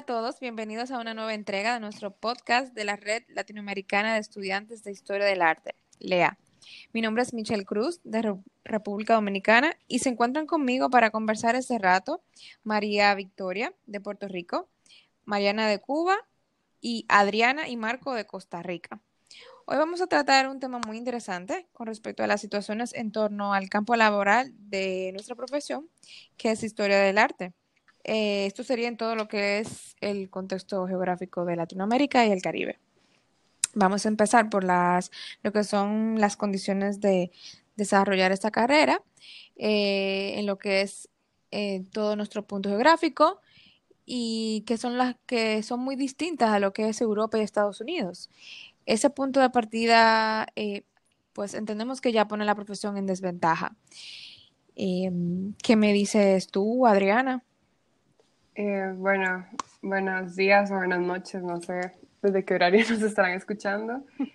A todos, bienvenidos a una nueva entrega de nuestro podcast de la Red Latinoamericana de Estudiantes de Historia del Arte, LEA. Mi nombre es Michelle Cruz, de República Dominicana, y se encuentran conmigo para conversar este rato María Victoria, de Puerto Rico, Mariana de Cuba y Adriana y Marco de Costa Rica. Hoy vamos a tratar un tema muy interesante con respecto a las situaciones en torno al campo laboral de nuestra profesión, que es historia del arte. Eh, esto sería en todo lo que es el contexto geográfico de Latinoamérica y el Caribe. Vamos a empezar por las, lo que son las condiciones de desarrollar esta carrera, eh, en lo que es eh, todo nuestro punto geográfico y que son las que son muy distintas a lo que es Europa y Estados Unidos. Ese punto de partida, pues entendemos que ya pone la profesión en desventaja. ¿Qué me dices tú, Adriana? Eh, bueno, buenos días o buenas noches, no sé desde qué horario nos estarán escuchando.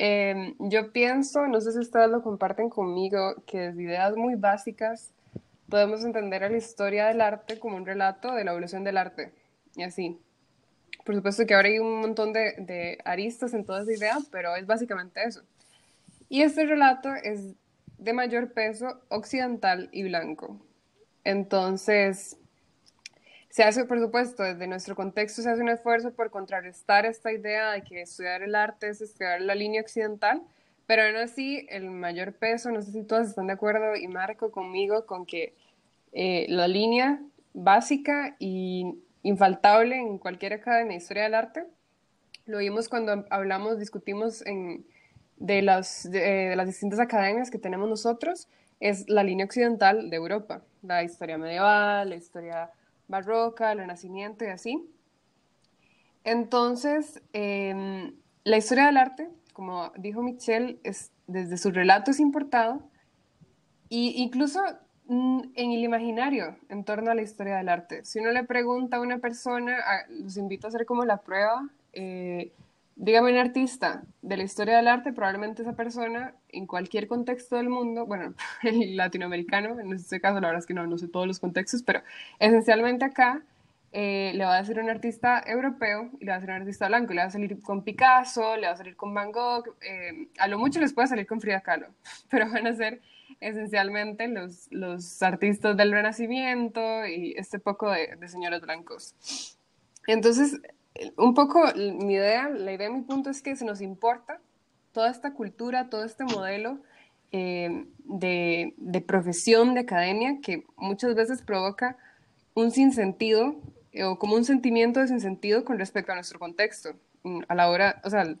Eh, yo pienso, no sé si ustedes lo comparten conmigo, que desde ideas muy básicas podemos entender a la historia del arte como un relato de la evolución del arte. Y así. Por supuesto que ahora hay un montón de, de aristas en toda esa idea, pero es básicamente eso. Y este relato es de mayor peso occidental y blanco. Entonces, se hace, por supuesto, desde nuestro contexto se hace un esfuerzo por contrarrestar esta idea de que estudiar el arte es estudiar la línea occidental, pero aún así el mayor peso, no sé si todos están de acuerdo y Marco conmigo, con que eh, la línea básica y infaltable en cualquier academia de historia del arte, lo vimos cuando hablamos, discutimos en, de, las, de las distintas academias que tenemos nosotros, es la línea occidental de Europa, la historia medieval, la historia barroca, el Renacimiento y así. Entonces, em, la historia del arte, como dijo Michelle, es, desde su relato es importado, e incluso mm, en el imaginario en torno a la historia del arte. Si uno le pregunta a una persona, los invito a hacer como la prueba, eh, dígame un artista de la historia del arte, probablemente esa persona en cualquier contexto del mundo, bueno, el latinoamericano, en este caso la verdad es que no, no sé todos los contextos, pero esencialmente acá eh, le va a decir un artista europeo y le va a decir un artista blanco, le va a salir con Picasso, le va a salir con Van Gogh, eh, a lo mucho les puede salir con Frida Kahlo, pero van a ser esencialmente los, los artistas del Renacimiento y este poco de, de señores blancos. Entonces, un poco mi idea, la idea de mi punto es que se nos importa toda esta cultura, todo este modelo eh, de, de, profesión, de academia, que muchas veces provoca un sinsentido eh, o como un sentimiento de sinsentido con respecto a nuestro contexto. Mm, a la hora, o sea,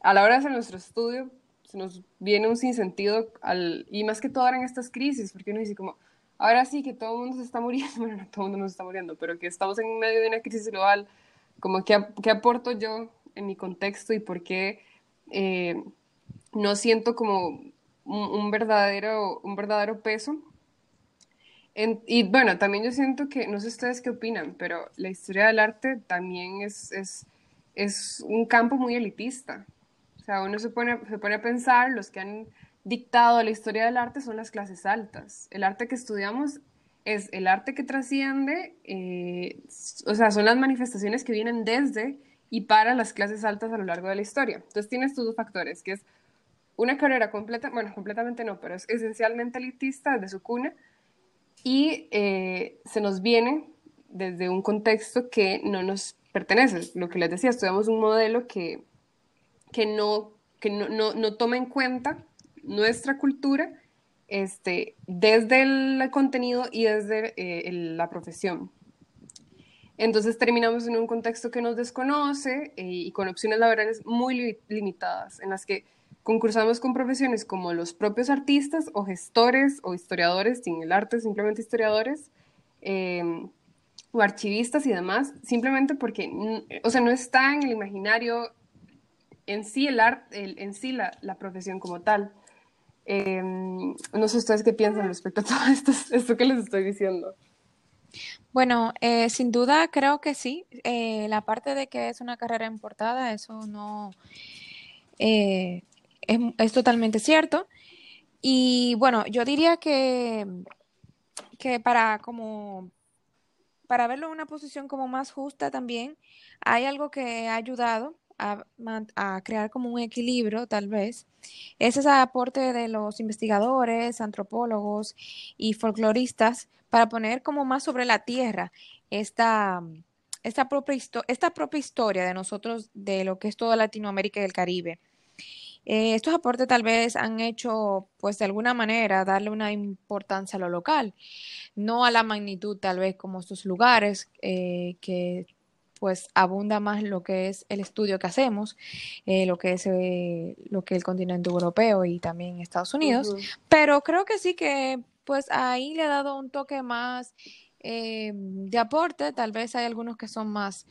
a la hora de hacer nuestro estudio, se nos viene un sinsentido, al, y más que todo ahora en estas crisis, porque uno dice como, ahora sí que todo el mundo se está muriendo, bueno, no todo el mundo se está muriendo, pero que estamos en medio de una crisis global, como qué, qué aporto yo en mi contexto y por qué eh, no siento como un, verdadero, un verdadero peso. y bueno, también yo siento que, no sé ustedes qué opinan, pero la historia del arte también es, es, es un campo muy elitista. O sea, uno se pone, se pone a pensar, los que han dictado la historia del arte son las clases altas. El arte que estudiamos es el arte que trasciende, eh, o sea, son las manifestaciones que vienen desde y para las clases altas a lo largo de la historia. Entonces tienes tus dos factores, que es una carrera completa, bueno, completamente no, pero es esencialmente elitista desde su cuna y eh, se nos viene desde un contexto que no nos pertenece. Lo que les decía, estudiamos un modelo que, que, no, que no, no, no toma en cuenta nuestra cultura este, desde el contenido y desde eh, la profesión. Entonces terminamos en un contexto que nos desconoce eh, y con opciones laborales muy limitadas, en las que concursamos con profesiones como los propios artistas o gestores o historiadores, sin el arte, simplemente historiadores, em, o archivistas y demás, simplemente porque, o sea, no está en el imaginario en sí el arte, en sí la, la profesión como tal. Em, no sé ustedes qué piensan respecto a todo esto, esto que les estoy diciendo. Bueno, eh, sin duda creo que sí. Eh, la parte de que es una carrera importada, eso no eh, es, totalmente cierto. Y bueno, yo diría que, que para como para verlo en una posición como más justa también, hay algo que ha ayudado a, crear como un equilibrio, tal vez, es ese aporte de los investigadores, antropólogos y folcloristas para poner como más sobre la tierra esta, esta, propia, esta propia historia de nosotros, de lo que es toda Latinoamérica y el Caribe. Eh, estos aportes tal vez han hecho, pues de alguna manera, darle una importancia a lo local, no a la magnitud tal vez como estos lugares eh, que pues abunda más lo que es el estudio que hacemos, eh, lo que es lo que el continente europeo y también Estados Unidos, pero creo que sí que pues ahí le ha dado un toque más de aporte, tal vez hay algunos que son más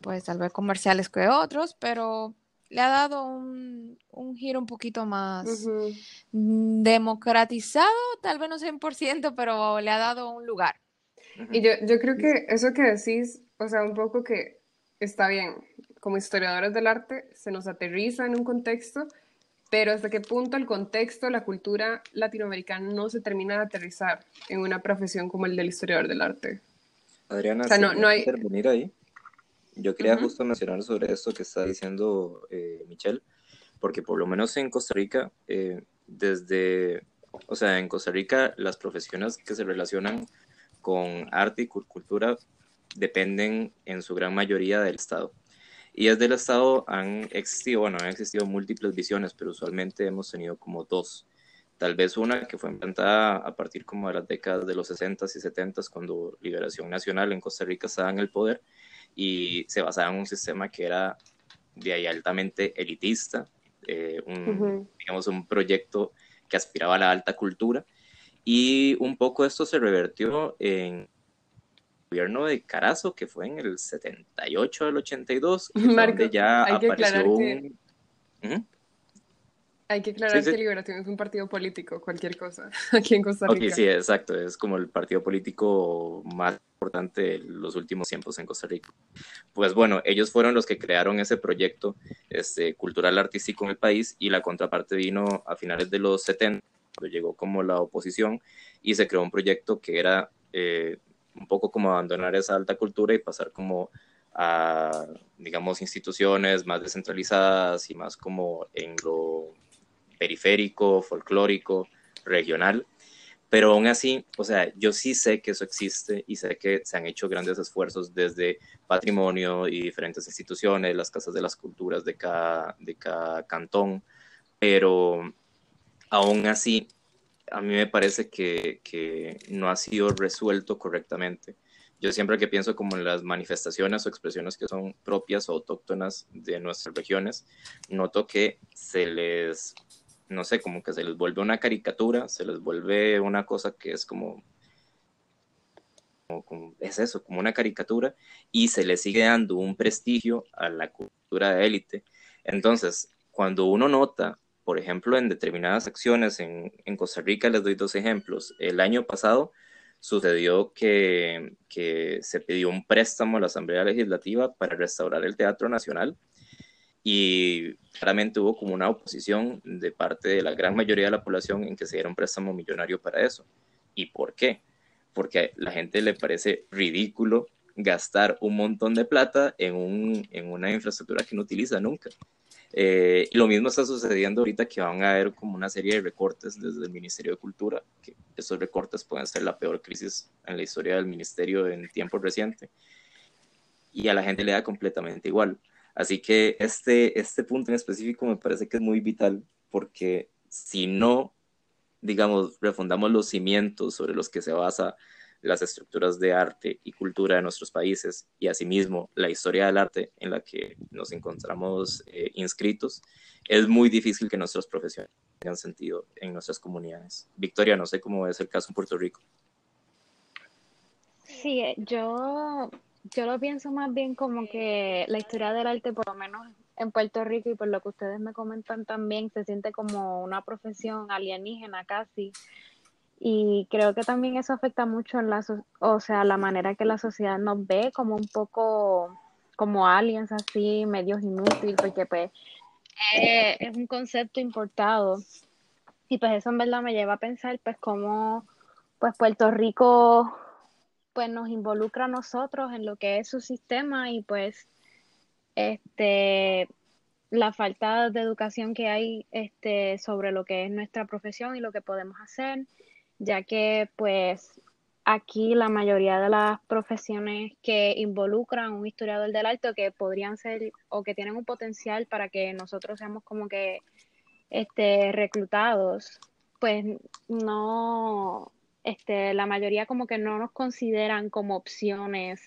pues tal vez comerciales que otros, pero le ha dado un, giro un poquito más democratizado, tal vez no 100%, pero le ha dado un lugar. Y yo, yo creo que eso que decís, o sea, un poco que está bien, como historiadores del arte se nos aterriza en un contexto, pero hasta qué punto el contexto, la cultura latinoamericana no se termina de aterrizar en una profesión como el del historiador del arte. Adriana, o sea, no, no hay... intervenir ahí? Yo quería justo mencionar sobre esto que está diciendo eh, Michelle, porque por lo menos en Costa Rica, eh, desde, o sea, en Costa Rica las profesiones que se relacionan con arte y cultura dependen en su gran mayoría del Estado. Y desde el Estado han existido, bueno, han existido múltiples visiones, pero usualmente hemos tenido como dos. Tal vez una que fue implantada a partir como de las décadas de los 60s y 70s, cuando Liberación Nacional en Costa Rica estaba en el poder, y se basaba en un sistema que era de ahí altamente elitista, eh, un, digamos un proyecto que aspiraba a la alta cultura y un poco esto se revertió en el gobierno de Carazo, que fue en el 78 al 82, donde ya apareció un... Hay que aclarar que Liberación es un partido político, cualquier cosa, aquí en Costa Rica. Ok, sí, exacto, es como el partido político más importante de los últimos tiempos en Costa Rica. Pues bueno, ellos fueron los que crearon ese proyecto este, cultural artístico en el país y la contraparte vino a finales de los 70, cuando llegó como la oposición y se creó un proyecto que era eh, un poco como abandonar esa alta cultura y pasar como a, digamos, instituciones más descentralizadas y más como en lo periférico, folclórico, regional, pero aún así, o sea, yo sí sé que eso existe y sé que se han hecho grandes esfuerzos desde patrimonio y diferentes instituciones, las casas de las culturas de cada, de cada cantón, pero aún así, a mí me parece que, no ha sido resuelto correctamente. Yo siempre que pienso como en las manifestaciones o expresiones que son propias o autóctonas de nuestras regiones, noto que se les no sé, como que se les vuelve una caricatura, se les vuelve una cosa que es como, como, es eso, como una caricatura, y se le sigue dando un prestigio a la cultura de élite. Entonces, cuando uno nota, por ejemplo, en determinadas acciones en, en Costa Rica, les doy dos ejemplos. El año pasado sucedió que, que se pidió un préstamo a la Asamblea Legislativa para restaurar el Teatro Nacional y claramente hubo como una oposición de parte de la gran mayoría de la población en que se diera un préstamo millonario para eso. ¿Y por qué? Porque a la gente le parece ridículo gastar un montón de plata en, un, en una infraestructura que no utiliza nunca. Eh, y lo mismo está sucediendo ahorita que van a haber como una serie de recortes desde el Ministerio de Cultura, que esos recortes pueden ser la peor crisis en la historia del ministerio en tiempo reciente. Y a la gente le da completamente igual. Así que este, este punto en específico me parece que es muy vital porque si no, digamos, refundamos los cimientos sobre los que se basa las estructuras de arte y cultura de nuestros países y asimismo la historia del arte en la que nos encontramos eh, inscritos, es muy difícil que nuestras profesiones tengan sentido en nuestras comunidades. Victoria, no sé cómo es el caso en Puerto Rico. Sí, eh, yo yo lo pienso más bien como que la historia del arte, por lo menos en Puerto Rico y por lo que ustedes me comentan también, se siente como una profesión alienígena casi. Y creo que también eso afecta mucho en la, o sea, la manera que la sociedad nos ve como un poco como aliens así, medios inútiles, porque pues eh, es un concepto importado. Y pues eso en verdad me lleva a pensar pues cómo pues Puerto Rico pues nos involucra a nosotros en lo que es su sistema y pues este la falta de educación que hay este sobre lo que es nuestra profesión y lo que podemos hacer, ya que pues aquí la mayoría de las profesiones que involucran un historiador del arte que podrían ser o que tienen un potencial para que nosotros seamos como que este reclutados, pues no este la mayoría como que no nos consideran como opciones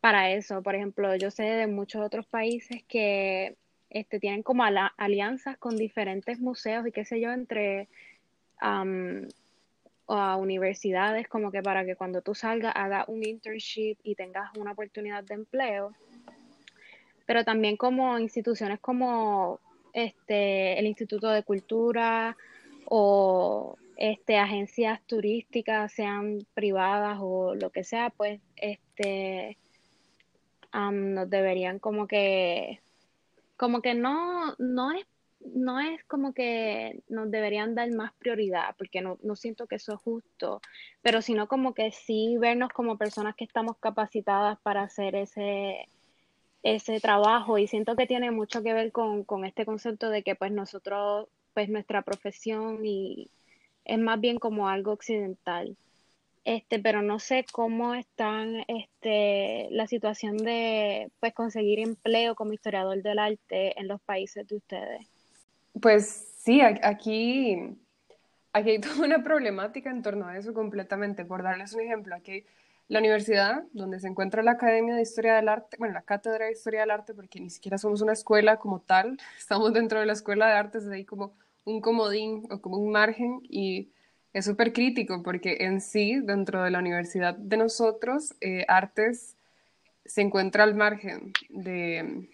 para eso. Por ejemplo, yo sé de muchos otros países que este, tienen como alianzas con diferentes museos y qué sé yo, entre universidades, como que para que cuando tú salgas hagas un internship y tengas una oportunidad de empleo. Pero también como instituciones como este, el Instituto de Cultura o este, agencias turísticas, sean privadas o lo que sea, pues este, nos deberían como que, como que no, no es, no es como que nos deberían dar más prioridad, porque no, no siento que eso es justo, pero sino como que sí vernos como personas que estamos capacitadas para hacer ese, ese trabajo y siento que tiene mucho que ver con, con este concepto de que pues nosotros, pues nuestra profesión y es más bien como algo occidental este, pero no sé cómo están este, la situación de pues conseguir empleo como historiador del arte en los países de ustedes. Pues sí, aquí, aquí hay toda una problemática en torno a eso completamente. Por darles un ejemplo, aquí la universidad donde se encuentra la Academia de Historia del Arte, bueno, la Cátedra de Historia del Arte, porque ni siquiera somos una escuela como tal, estamos dentro de la Escuela de Artes, de ahí como un comodín o como un margen y es súper crítico porque en sí, dentro de la universidad de nosotros, eh, artes se encuentra al margen de,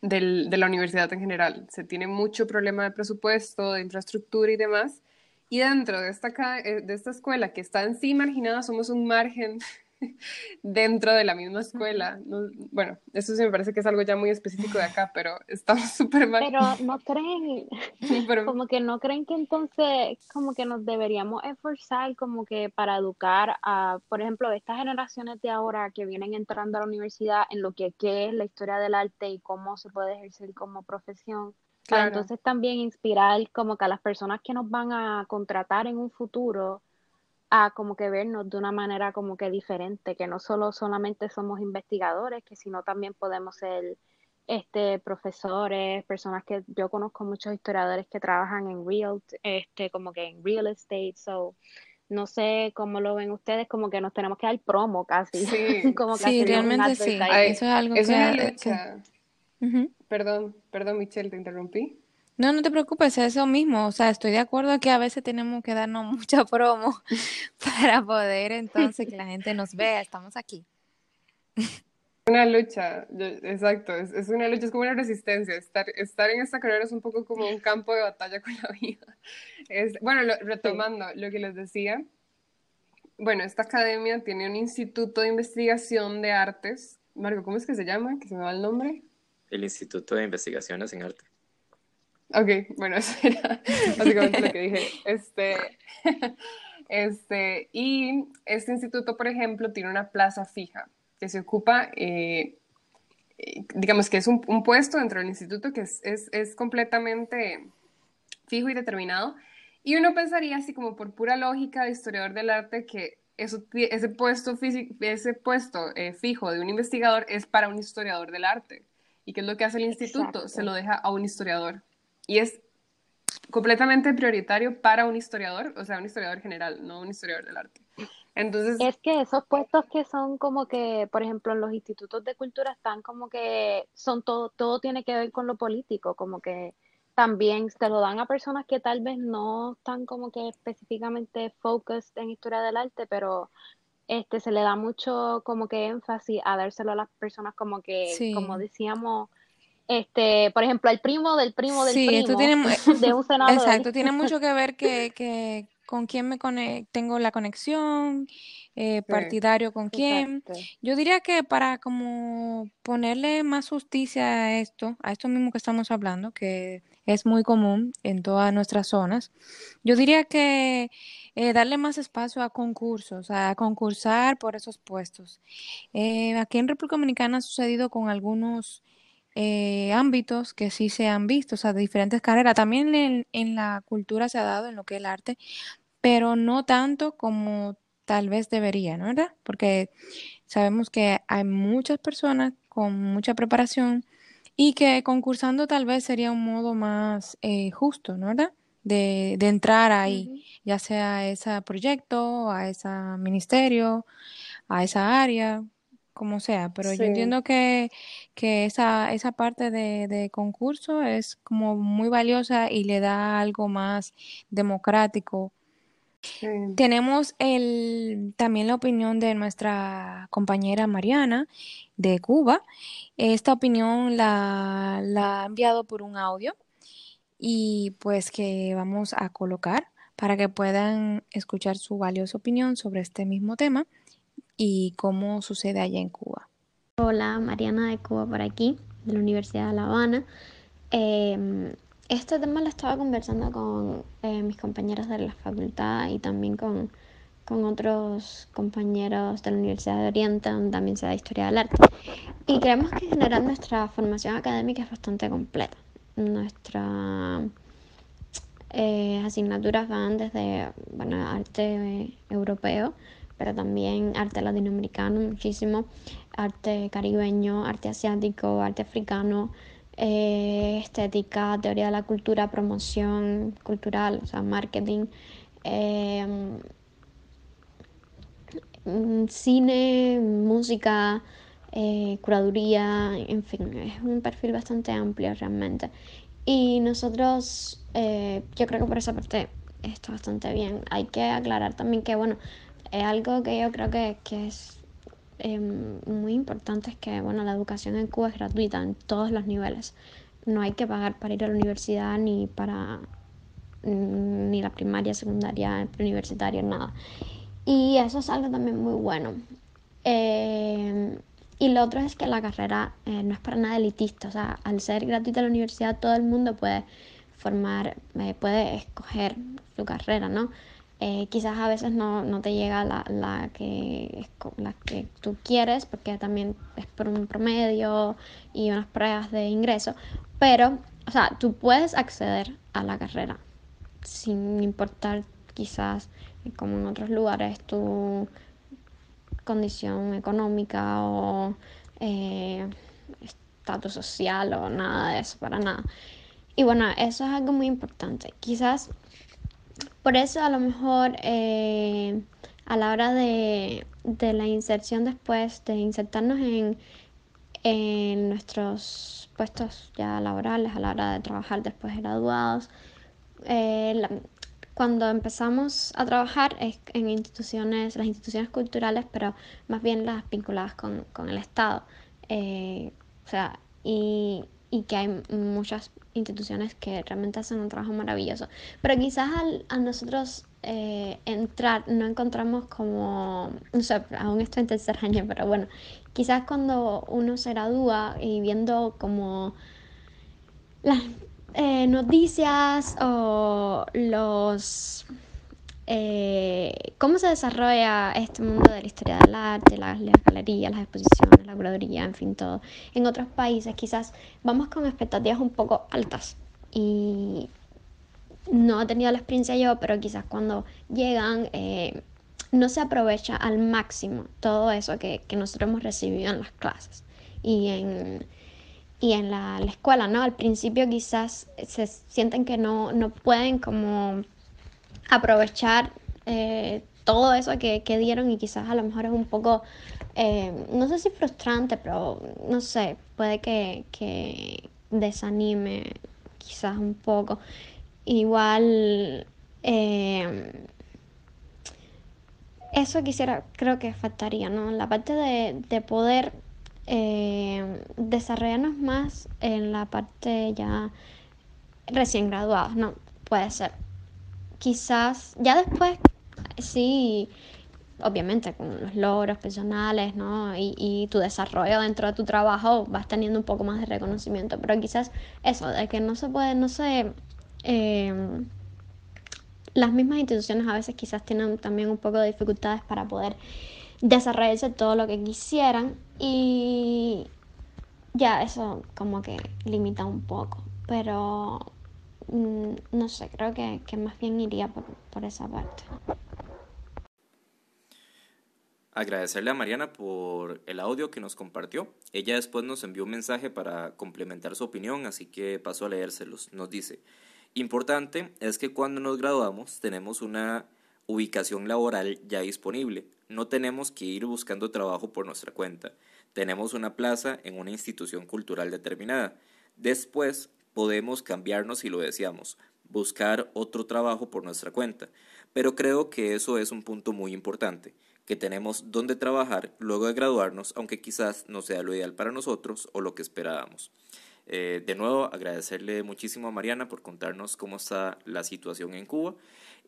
de la universidad en general. Se tiene mucho problema de presupuesto, de infraestructura y demás. Y dentro de esta, eh, de esta escuela que está en sí marginada, somos un margen dentro de la misma escuela. bueno, eso sí me parece que es algo ya muy específico de acá, pero estamos súper mal. Pero no creen, como que no creen que entonces, como que nos deberíamos esforzar como que para educar a, por ejemplo, estas generaciones de ahora que vienen entrando a la universidad en lo que es la historia del arte y cómo se puede ejercer como profesión. Para entonces también inspirar como que a las personas que nos van a contratar en un futuro, a como que vernos de una manera como que diferente, que no solo solamente somos investigadores, que sino también podemos ser este profesores, personas que yo conozco muchos historiadores que trabajan en real este como que en real estate, so no sé cómo lo ven ustedes, como que nos tenemos que dar promo casi. Sí, como sí realmente sí. eso es algo que, Perdón, perdón Michelle, te interrumpí. No, no te preocupes, es eso mismo. O sea, estoy de acuerdo que a veces tenemos que darnos mucha promo para poder entonces que la gente nos vea. Estamos aquí. Una lucha, exacto, es, una lucha, es como una resistencia. Estar, estar en esta carrera es un poco como un campo de batalla con la vida. Es, bueno, retomando lo que les decía, bueno, esta academia tiene un instituto de investigación de artes. Marco, ¿cómo es que se llama? Que se me va el nombre. El Instituto de Investigaciones en Arte. Ok, bueno, eso era básicamente lo que dije. Este, este, y este instituto, por ejemplo, tiene una plaza fija que se ocupa, eh, eh, digamos que es un, puesto dentro del instituto que es, es, es, completamente fijo y determinado. Y uno pensaría, así como por pura lógica de historiador del arte, que eso, ese puesto, físico, ese puesto eh, fijo de un investigador es para un historiador del arte. ¿Y qué es lo que hace el instituto? Se lo deja a un historiador y es completamente prioritario para un historiador, o sea, un historiador general, no un historiador del arte. Entonces, es que esos puestos que son como que, por ejemplo, en los institutos de cultura están como que son todo, todo tiene que ver con lo político, como que también se lo dan a personas que tal vez no están como que específicamente focused en historia del arte, pero este se le da mucho como que énfasis a dárselo a las personas como que, como decíamos, este, por ejemplo, el primo del primo del primo tiene, de un senador. Exacto, tiene mucho que ver que, que, con quién me tengo la conexión, eh, partidario con quién. Yo diría que para como ponerle más justicia a esto, a esto mismo que estamos hablando, que es muy común en todas nuestras zonas, yo diría que eh, darle más espacio a concursos, a concursar por esos puestos. Eh, aquí en República Dominicana ha sucedido con algunos ámbitos que sí se han visto, o sea, de diferentes carreras. También en, en, la cultura se ha dado, en lo que es el arte, pero no tanto como tal vez debería, ¿no verdad? Porque sabemos que hay muchas personas con mucha preparación y que concursando tal vez sería un modo más eh, justo, ¿no verdad? De, de entrar ahí, ya sea a ese proyecto, a ese ministerio, a esa área, como sea, pero yo entiendo que, que esa, esa parte de, de, concurso es como muy valiosa y le da algo más democrático. Tenemos el, también la opinión de nuestra compañera Mariana de Cuba. Esta opinión la, la ha enviado por un audio y pues que vamos a colocar para que puedan escuchar su valiosa opinión sobre este mismo tema y cómo sucede allá en Cuba. Hola, Mariana de Cuba por aquí, de la Universidad de La Habana. Eh, este tema lo estaba conversando con eh, mis compañeros de la facultad y también con, con, otros compañeros de la Universidad de Oriente, donde también se da historia del arte. Y creemos que en general nuestra formación académica es bastante completa. Nuestras eh, asignaturas van desde bueno, arte europeo, pero también arte latinoamericano muchísimo, arte caribeño, arte asiático, arte africano eh, estética, teoría de la cultura, promoción cultural, o sea, marketing, em, mm, cine, música, eh, curaduría, en fin, es un perfil bastante amplio realmente. Y nosotros, eh, yo creo que por esa parte está bastante bien. Hay que aclarar también que, bueno, es algo que yo creo que, que es Em, muy importante es que bueno, la educación en Cuba es gratuita en todos los niveles. No hay que pagar para ir a la universidad ni para mm, ni la primaria, secundaria, universitario, nada. Y eso es algo también muy bueno. Em, y lo otro es que la carrera eh, no es para nada elitista. O sea, al ser gratuita la universidad, todo el mundo puede formar, eh, puede escoger su carrera, ¿no? Eh, quizás a veces no, no te llega la, la, que, la que tú quieres, porque también es por un promedio y unas pruebas de ingreso, pero, o sea, tú puedes acceder a la carrera sin importar quizás, como en otros lugares, tu condición económica o eh, estatus social o nada de eso, para nada. Y bueno, eso es algo muy importante. Quizás por eso a lo mejor eh, a la hora de, la inserción después, de insertarnos en, en nuestros puestos ya laborales, a la hora de trabajar después de graduados, eh, cuando empezamos a trabajar es en instituciones, las instituciones culturales, pero más bien las vinculadas con, el Estado. Eh, o sea, y, y que hay muchas instituciones que realmente hacen un trabajo maravilloso. Pero quizás al, a nosotros eh, entrar no encontramos como, no sé, aún estoy en tercer año, pero bueno, quizás cuando uno se gradúa y viendo como las eh, noticias o los eh, cómo se desarrolla este mundo de la historia del arte, las, galerías, las exposiciones, la curaduría, en fin, todo. En otros países quizás vamos con expectativas un poco altas y no he tenido la experiencia yo, pero quizás cuando llegan eh, no se aprovecha al máximo todo eso que, nosotros hemos recibido en las clases y en, y en la, escuela, ¿no? Al principio quizás se sienten que no, no pueden como aprovechar eh, todo eso que, dieron y quizás a lo mejor es un poco, eh, no sé si frustrante, pero no sé, puede que, desanime quizás un poco. Igual, eh, eso quisiera, creo que faltaría, ¿no? La parte de, de poder desarrollarnos más en la parte ya recién graduados, ¿no? Puede ser quizás ya después sí, obviamente con los logros personales, ¿no? Y, y, tu desarrollo dentro de tu trabajo vas teniendo un poco más de reconocimiento, pero quizás eso, de que no se puede, no sé, eh, las mismas instituciones a veces quizás tienen también un poco de dificultades para poder desarrollarse todo lo que quisieran y ya eso como que limita un poco, pero no sé, creo que, que más bien iría por, por esa parte. Agradecerle a Mariana por el audio que nos compartió. Ella después nos envió un mensaje para complementar su opinión, así que paso a leérselos. Nos dice, importante es que cuando nos graduamos tenemos una ubicación laboral ya disponible. No tenemos que ir buscando trabajo por nuestra cuenta. Tenemos una plaza en una institución cultural determinada. Después podemos cambiarnos si lo deseamos, buscar otro trabajo por nuestra cuenta. Pero creo que eso es un punto muy importante que tenemos dónde trabajar luego de graduarnos, aunque quizás no sea lo ideal para nosotros o lo que esperábamos. Eh, de nuevo, agradecerle muchísimo a Mariana por contarnos cómo está la situación en Cuba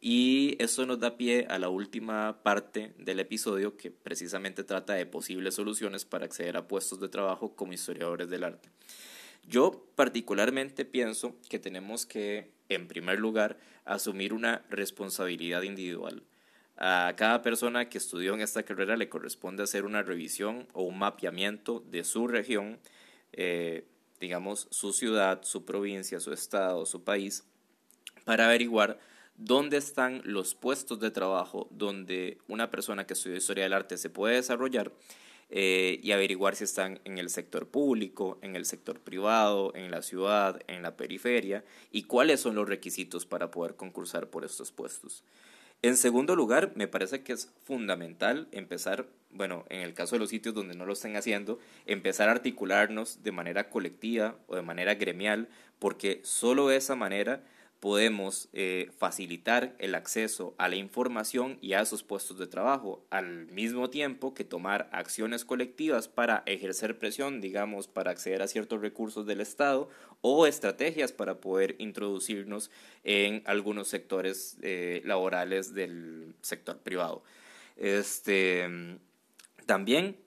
y eso nos da pie a la última parte del episodio que precisamente trata de posibles soluciones para acceder a puestos de trabajo como historiadores del arte. Yo particularmente pienso que tenemos que, en primer lugar, asumir una responsabilidad individual. A cada persona que estudió en esta carrera le corresponde hacer una revisión o un mapeamiento de su región, eh, digamos, su ciudad, su provincia, su estado, su país, para averiguar dónde están los puestos de trabajo donde una persona que estudió historia del arte se puede desarrollar eh, y averiguar si están en el sector público, en el sector privado, en la ciudad, en la periferia y cuáles son los requisitos para poder concursar por estos puestos. En segundo lugar, me parece que es fundamental empezar, bueno, en el caso de los sitios donde no lo estén haciendo, empezar a articularnos de manera colectiva o de manera gremial, porque solo de esa manera podemos eh, facilitar el acceso a la información y a esos puestos de trabajo, al mismo tiempo que tomar acciones colectivas para ejercer presión, digamos, para acceder a ciertos recursos del Estado o estrategias para poder introducirnos en algunos sectores eh, laborales del sector privado. Este, también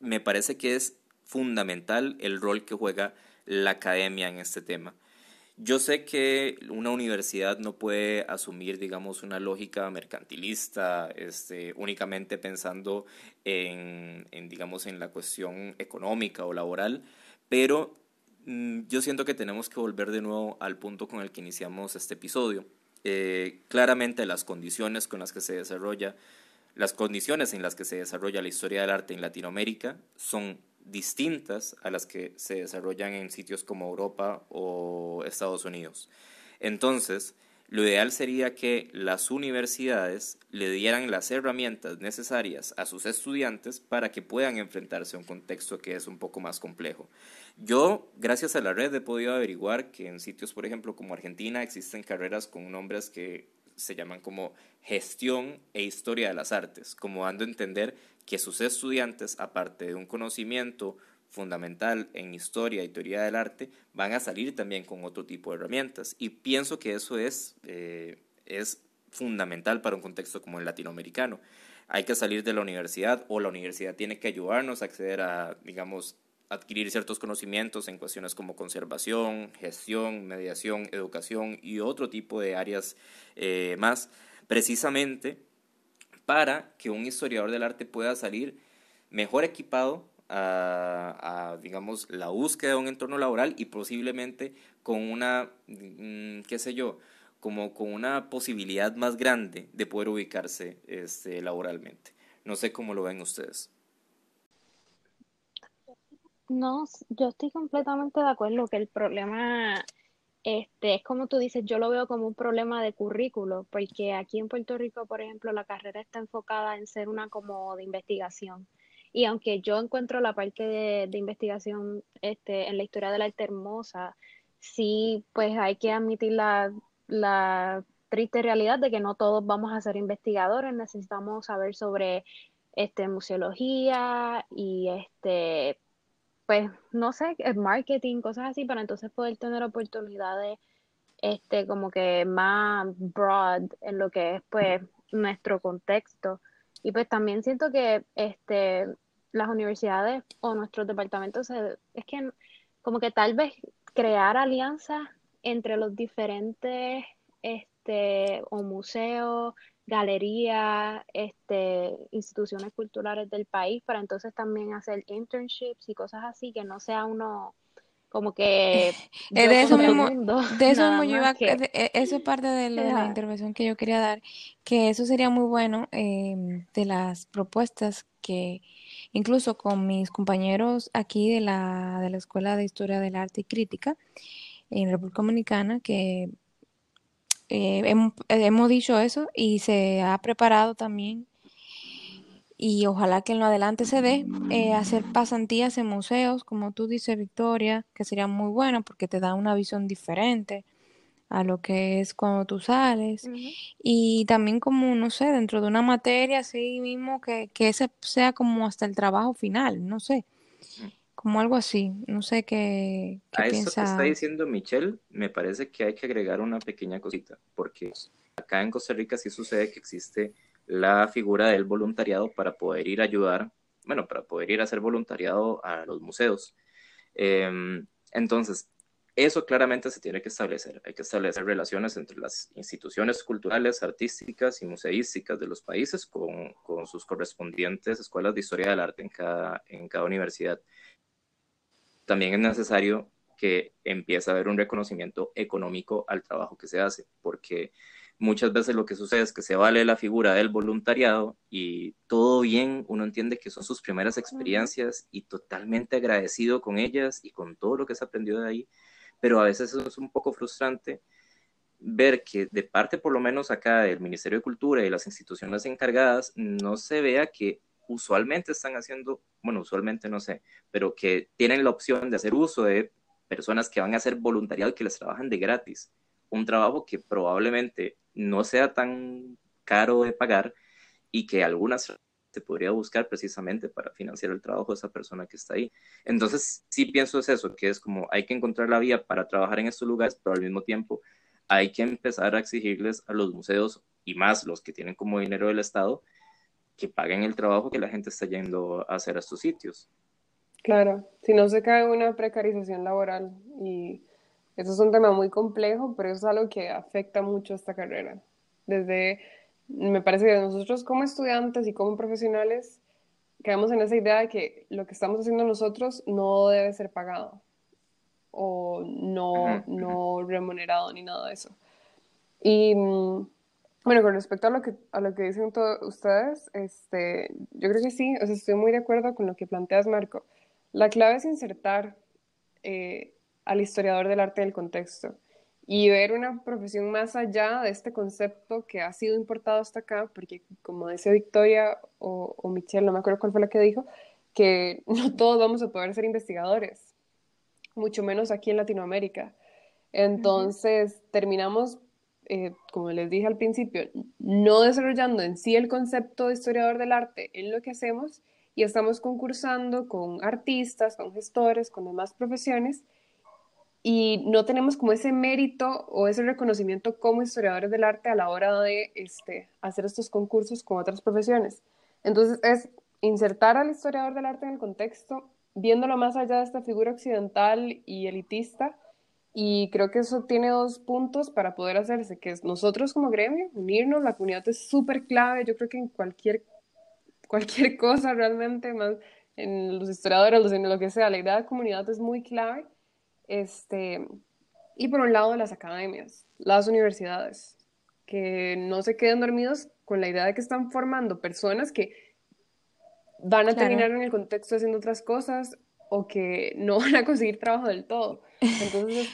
me parece que es fundamental el rol que juega la academia en este tema. Yo sé que una universidad no puede asumir, digamos, una lógica mercantilista, este, únicamente pensando en, digamos, en la cuestión económica o laboral, pero mm, yo siento que tenemos que volver de nuevo al punto con el que iniciamos este episodio. Eh, claramente las condiciones con las que se desarrolla, las condiciones en las que se desarrolla la historia del arte en Latinoamérica son distintas a las que se desarrollan en sitios como Europa o Estados Unidos. Entonces, lo ideal sería que las universidades le dieran las herramientas necesarias a sus estudiantes para que puedan enfrentarse a un contexto que es un poco más complejo. Yo, gracias a la red, he podido averiguar que en sitios, por ejemplo, como Argentina, existen carreras con nombres que se llaman como gestión e historia de las artes, como dando a entender que sus estudiantes, aparte de un conocimiento fundamental en historia y teoría del arte, van a salir también con otro tipo de herramientas. Y pienso que eso es, eh, es fundamental para un contexto como el latinoamericano. Hay que salir de la universidad o la universidad tiene que ayudarnos a acceder a, digamos, adquirir ciertos conocimientos en cuestiones como conservación, gestión, mediación, educación y otro tipo de áreas eh, más, precisamente para que un historiador del arte pueda salir mejor equipado a, digamos, la búsqueda de un entorno laboral y posiblemente con una, mm, qué sé yo, como con una posibilidad más grande de poder ubicarse este, laboralmente. No sé cómo lo ven ustedes. No, yo estoy completamente de acuerdo que el problema este, es como tú dices, yo lo veo como un problema de currículo, porque aquí en Puerto Rico, por ejemplo, la carrera está enfocada en ser una como de investigación. Y aunque yo encuentro la parte de, investigación este, en la historia de la arte hermosa, sí, pues hay que admitir la, la triste realidad de que no todos vamos a ser investigadores, necesitamos saber sobre este, museología y este, pues, no sé, marketing, cosas así, para entonces poder tener oportunidades este, como que más broad en lo que es pues nuestro contexto. Y pues también siento que este, las universidades o nuestros departamentos, es que como que tal vez crear alianzas entre los diferentes este, o museos, galerías, este, instituciones culturales del país para entonces también hacer internships y cosas así, que no sea uno como que de eso mismo, de eso mismo yo iba, e, eso es parte de, la intervención que yo quería dar, que eso sería muy bueno em, de las propuestas que incluso con mis compañeros aquí de la, de la Escuela de Historia del Arte y Crítica en República Dominicana, que eh, hemos, hemos dicho eso y se ha preparado también. Y ojalá que en lo adelante se dé eh, hacer pasantías en museos, como tú dices, Victoria, que sería muy bueno porque te da una visión diferente a lo que es cuando tú sales. Y también como, no sé, dentro de una materia así mismo que, que ese sea como hasta el trabajo final, no sé, como algo así, no sé qué, qué a eso que está diciendo Michelle, me parece que hay que agregar una pequeña cosita, porque acá en Costa Rica sí sucede que existe la figura del voluntariado para poder ir a ayudar, bueno, para poder ir a hacer voluntariado a los museos. Em, entonces, eso claramente se tiene que establecer. Hay que establecer relaciones entre las instituciones culturales, artísticas y museísticas de los países con, con sus correspondientes escuelas de historia del arte en cada, en cada universidad. También es necesario que empiece a haber un reconocimiento económico al trabajo que se hace, porque muchas veces lo que sucede es que se vale la figura del voluntariado y todo bien, uno entiende que son sus primeras experiencias y totalmente agradecido con ellas y con todo lo que se aprendió de ahí, pero a veces es un poco frustrante ver que de parte por lo menos acá del Ministerio de Cultura y las instituciones encargadas no se vea que usualmente están haciendo, bueno, usualmente no sé, pero que tienen la opción de hacer uso de personas que van a hacer voluntariado y que les trabajan de gratis. Un trabajo que probablemente no sea tan caro de pagar y que algunas se podría buscar precisamente para financiar el trabajo de esa persona que está ahí. Entonces, sí pienso es eso, que es como hay que encontrar la vía para trabajar en estos lugares, pero al mismo tiempo hay que empezar a exigirles a los museos y más los que tienen como dinero del Estado que paguen el trabajo que la gente está yendo a hacer a estos sitios. Claro, si no se cae una precarización laboral y eso es un tema muy complejo, pero es algo que afecta mucho a esta carrera. Desde, me parece que nosotros como estudiantes y como profesionales quedamos en esa idea de que lo que estamos haciendo nosotros no debe ser pagado o no, no remunerado ni nada de eso. Y mm, bueno, con respecto a lo que, a lo que dicen todos ustedes, este, yo creo que sí, o sea, estoy muy de acuerdo con lo que planteas, Marco. La clave es insertar eh, al historiador del arte del contexto y ver una profesión más allá de este concepto que ha sido importado hasta acá, porque como dice Victoria o, o Michelle, no me acuerdo cuál fue la que dijo, que no todos vamos a poder ser investigadores, mucho menos aquí en Latinoamérica. Entonces, terminamos, eh, como les dije al principio, no desarrollando en sí el concepto de historiador del arte en lo que hacemos y estamos concursando con artistas, con gestores, con demás profesiones y no tenemos como ese mérito o ese reconocimiento como historiadores del arte a la hora de este, hacer estos concursos con otras profesiones. Entonces es insertar al historiador del arte en el contexto, viéndolo más allá de esta figura occidental y elitista, y creo que eso tiene dos puntos para poder hacerse, que es nosotros como gremio, unirnos, la comunidad es súper clave, yo creo que en cualquier, cualquier cosa realmente, más en los historiadores, en lo que sea, la idea de comunidad es muy clave este, y por un lado las academias, las universidades, que no se queden dormidos con la idea de que están formando personas que van a terminar en el contexto haciendo otras cosas o que no van a conseguir trabajo del todo. Entonces,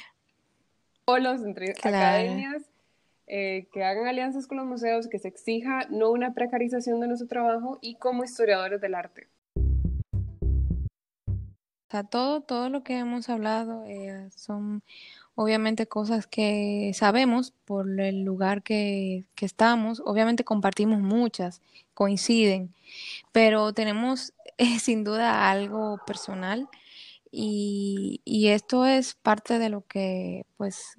los entre academias, eh, que hagan alianzas con los museos, que se exija no una precarización de nuestro trabajo y como historiadores del arte. O sea, todo, todo lo que hemos hablado eh, son obviamente cosas que sabemos por el lugar que, que estamos. Obviamente compartimos muchas, coinciden, pero tenemos eh, sin duda algo personal y, y esto es parte de lo que pues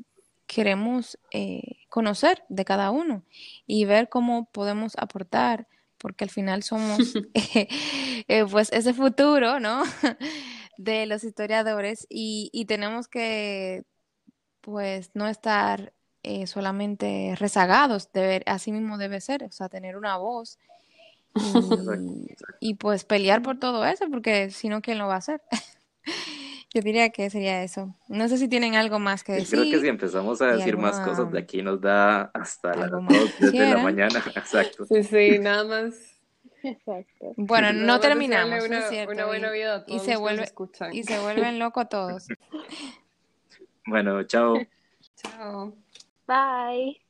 queremos eh, conocer de cada uno y ver cómo podemos aportar, porque al final somos eh, pues ese futuro, ¿no? de los historiadores y, y tenemos que pues no estar eh, solamente rezagados, debe, así mismo debe ser, o sea, tener una voz y, y, pues pelear por todo eso, porque si no, ¿quién lo va a hacer? Yo diría que sería eso. No sé si tienen algo más que decir. Creo que si empezamos a decir alguna- más cosas de aquí nos da hasta las algo más dos que de la mañana. Exacto. Sí, sí, nada más. Exacto. Bueno, nada no más terminamos, una, es cierto. una buena y- vida a y todos se vuelve- nos escuchan. y se vuelven locos todos. Bueno, chao. Chao. Bye.